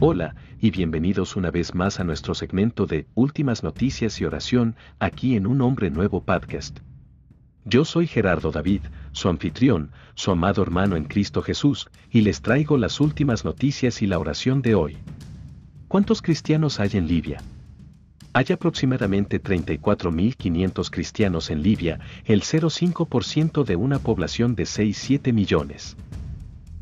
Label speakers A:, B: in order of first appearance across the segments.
A: Hola, y bienvenidos una vez más a nuestro segmento de Últimas Noticias y Oración, aquí en Un Hombre Nuevo Podcast. Yo soy Gerardo David, su anfitrión, su amado hermano en Cristo Jesús, y les traigo las últimas noticias y la oración de hoy. ¿Cuántos cristianos hay en Libia? Hay aproximadamente 34.500 cristianos en Libia, el 0,5% de una población de 6-7 millones.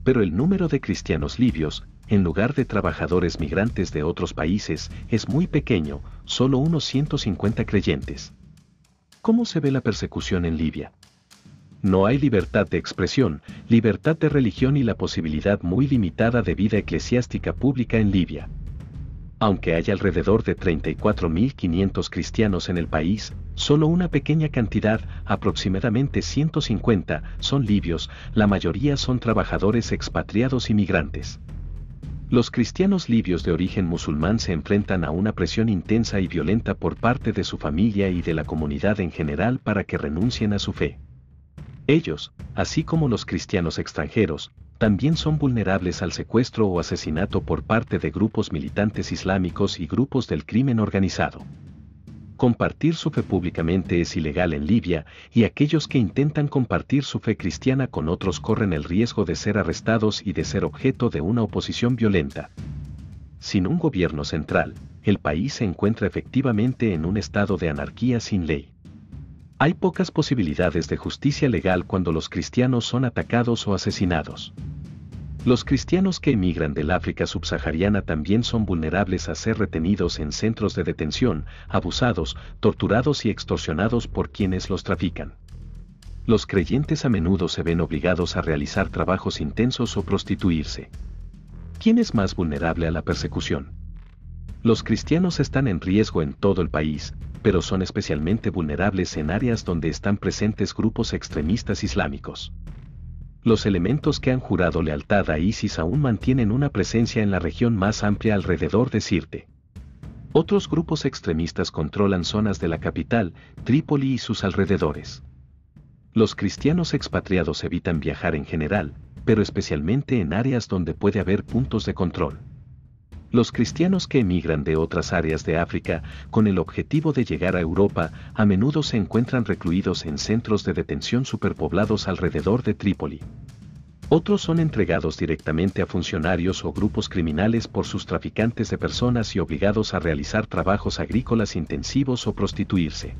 A: Pero el número de cristianos libios, en lugar de trabajadores migrantes de otros países, es muy pequeño, solo unos 150 creyentes. ¿Cómo se ve la persecución en Libia? No hay libertad de expresión, libertad de religión y la posibilidad muy limitada de vida eclesiástica pública en Libia. Aunque hay alrededor de 34.500 cristianos en el país, solo una pequeña cantidad, aproximadamente 150, son libios, la mayoría son trabajadores expatriados y migrantes. Los cristianos libios de origen musulmán se enfrentan a una presión intensa y violenta por parte de su familia y de la comunidad en general para que renuncien a su fe. Ellos, así como los cristianos extranjeros, también son vulnerables al secuestro o asesinato por parte de grupos militantes islámicos y grupos del crimen organizado. Compartir su fe públicamente es ilegal en Libia y aquellos que intentan compartir su fe cristiana con otros corren el riesgo de ser arrestados y de ser objeto de una oposición violenta. Sin un gobierno central, el país se encuentra efectivamente en un estado de anarquía sin ley. Hay pocas posibilidades de justicia legal cuando los cristianos son atacados o asesinados. Los cristianos que emigran del África subsahariana también son vulnerables a ser retenidos en centros de detención, abusados, torturados y extorsionados por quienes los trafican. Los creyentes a menudo se ven obligados a realizar trabajos intensos o prostituirse. ¿Quién es más vulnerable a la persecución? Los cristianos están en riesgo en todo el país, pero son especialmente vulnerables en áreas donde están presentes grupos extremistas islámicos los elementos que han jurado lealtad a ISIS aún mantienen una presencia en la región más amplia alrededor de Sirte. Otros grupos extremistas controlan zonas de la capital, Trípoli y sus alrededores. Los cristianos expatriados evitan viajar en general, pero especialmente en áreas donde puede haber puntos de control. Los cristianos que emigran de otras áreas de África con el objetivo de llegar a Europa a menudo se encuentran recluidos en centros de detención superpoblados alrededor de Trípoli. Otros son entregados directamente a funcionarios o grupos criminales por sus traficantes de personas y obligados a realizar trabajos agrícolas intensivos o prostituirse.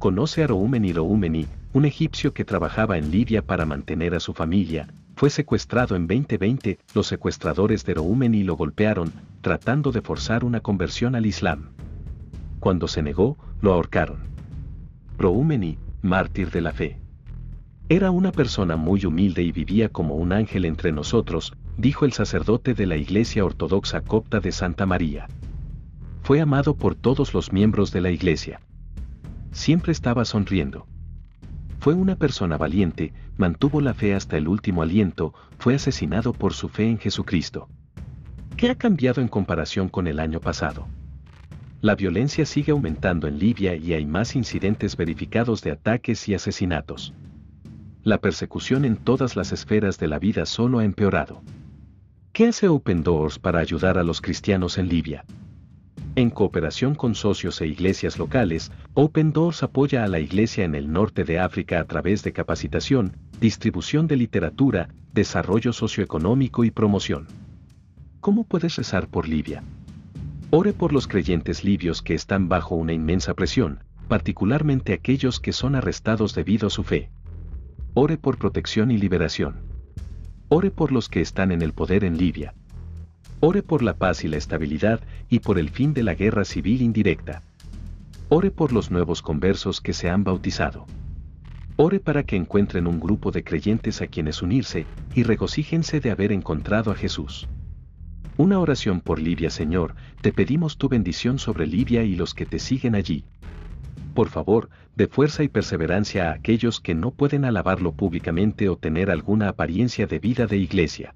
A: Conoce a Roumeni Roumeni, un egipcio que trabajaba en Libia para mantener a su familia, fue secuestrado en 2020, los secuestradores de Roumeni lo golpearon, tratando de forzar una conversión al Islam. Cuando se negó, lo ahorcaron. Roumeni, mártir de la fe. Era una persona muy humilde y vivía como un ángel entre nosotros, dijo el sacerdote de la Iglesia Ortodoxa Copta de Santa María. Fue amado por todos los miembros de la Iglesia. Siempre estaba sonriendo. Fue una persona valiente, mantuvo la fe hasta el último aliento, fue asesinado por su fe en Jesucristo. ¿Qué ha cambiado en comparación con el año pasado? La violencia sigue aumentando en Libia y hay más incidentes verificados de ataques y asesinatos. La persecución en todas las esferas de la vida solo ha empeorado. ¿Qué hace Open Doors para ayudar a los cristianos en Libia? En cooperación con socios e iglesias locales, Open Doors apoya a la iglesia en el norte de África a través de capacitación, distribución de literatura, desarrollo socioeconómico y promoción. ¿Cómo puedes rezar por Libia? Ore por los creyentes libios que están bajo una inmensa presión, particularmente aquellos que son arrestados debido a su fe. Ore por protección y liberación. Ore por los que están en el poder en Libia, Ore por la paz y la estabilidad y por el fin de la guerra civil indirecta. Ore por los nuevos conversos que se han bautizado. Ore para que encuentren un grupo de creyentes a quienes unirse y regocíjense de haber encontrado a Jesús. Una oración por Libia Señor, te pedimos tu bendición sobre Libia y los que te siguen allí. Por favor, de fuerza y perseverancia a aquellos que no pueden alabarlo públicamente o tener alguna apariencia de vida de iglesia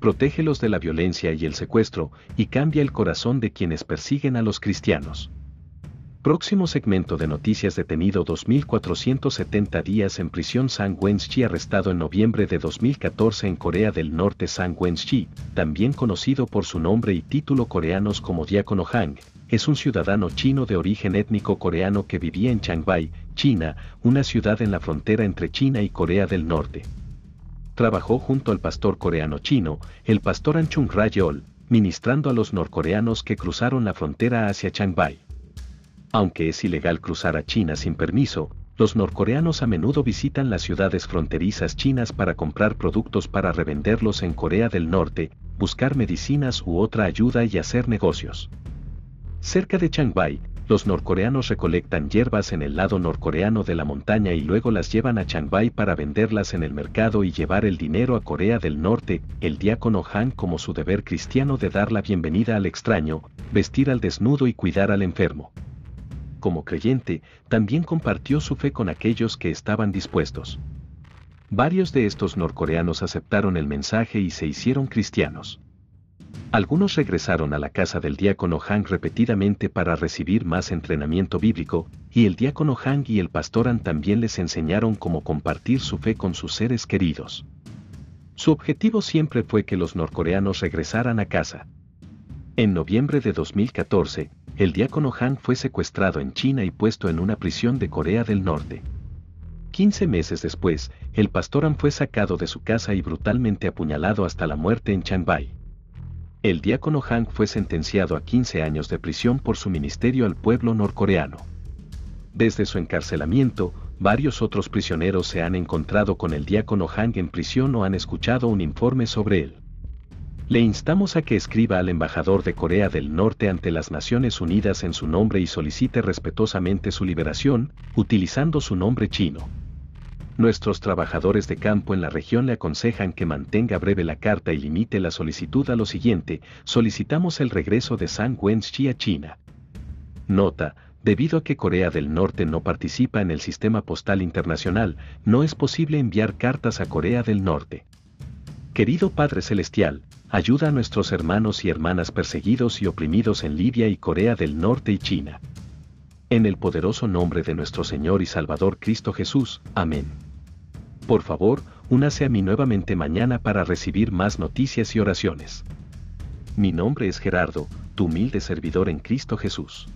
A: protégelos de la violencia y el secuestro, y cambia el corazón de quienes persiguen a los cristianos. Próximo segmento de noticias detenido 2470 días en prisión Sang Wen-chi arrestado en noviembre de 2014 en Corea del Norte Sang Wen-chi, también conocido por su nombre y título coreanos como Diácono Hang, es un ciudadano chino de origen étnico coreano que vivía en Changbai, China, una ciudad en la frontera entre China y Corea del Norte. Trabajó junto al pastor coreano chino, el pastor Anchung Rayol, ministrando a los norcoreanos que cruzaron la frontera hacia Changbai. Aunque es ilegal cruzar a China sin permiso, los norcoreanos a menudo visitan las ciudades fronterizas chinas para comprar productos para revenderlos en Corea del Norte, buscar medicinas u otra ayuda y hacer negocios. Cerca de Changbai, los norcoreanos recolectan hierbas en el lado norcoreano de la montaña y luego las llevan a Changbai para venderlas en el mercado y llevar el dinero a Corea del Norte, el diácono Han como su deber cristiano de dar la bienvenida al extraño, vestir al desnudo y cuidar al enfermo como creyente, también compartió su fe con aquellos que estaban dispuestos. Varios de estos norcoreanos aceptaron el mensaje y se hicieron cristianos. Algunos regresaron a la casa del diácono Hang repetidamente para recibir más entrenamiento bíblico, y el diácono Hang y el pastoran también les enseñaron cómo compartir su fe con sus seres queridos. Su objetivo siempre fue que los norcoreanos regresaran a casa. En noviembre de 2014, el diácono Han fue secuestrado en China y puesto en una prisión de Corea del Norte. 15 meses después, el pastor Han fue sacado de su casa y brutalmente apuñalado hasta la muerte en Changbai. El diácono Han fue sentenciado a 15 años de prisión por su ministerio al pueblo norcoreano. Desde su encarcelamiento, varios otros prisioneros se han encontrado con el diácono Han en prisión o han escuchado un informe sobre él. Le instamos a que escriba al embajador de Corea del Norte ante las Naciones Unidas en su nombre y solicite respetuosamente su liberación, utilizando su nombre chino. Nuestros trabajadores de campo en la región le aconsejan que mantenga breve la carta y limite la solicitud a lo siguiente, solicitamos el regreso de Sang Wen-chi a China. Nota, debido a que Corea del Norte no participa en el sistema postal internacional, no es posible enviar cartas a Corea del Norte. Querido Padre Celestial, ayuda a nuestros hermanos y hermanas perseguidos y oprimidos en Libia y Corea del Norte y China. En el poderoso nombre de nuestro Señor y Salvador Cristo Jesús. Amén. Por favor, únase a mí nuevamente mañana para recibir más noticias y oraciones. Mi nombre es Gerardo, tu humilde servidor en Cristo Jesús.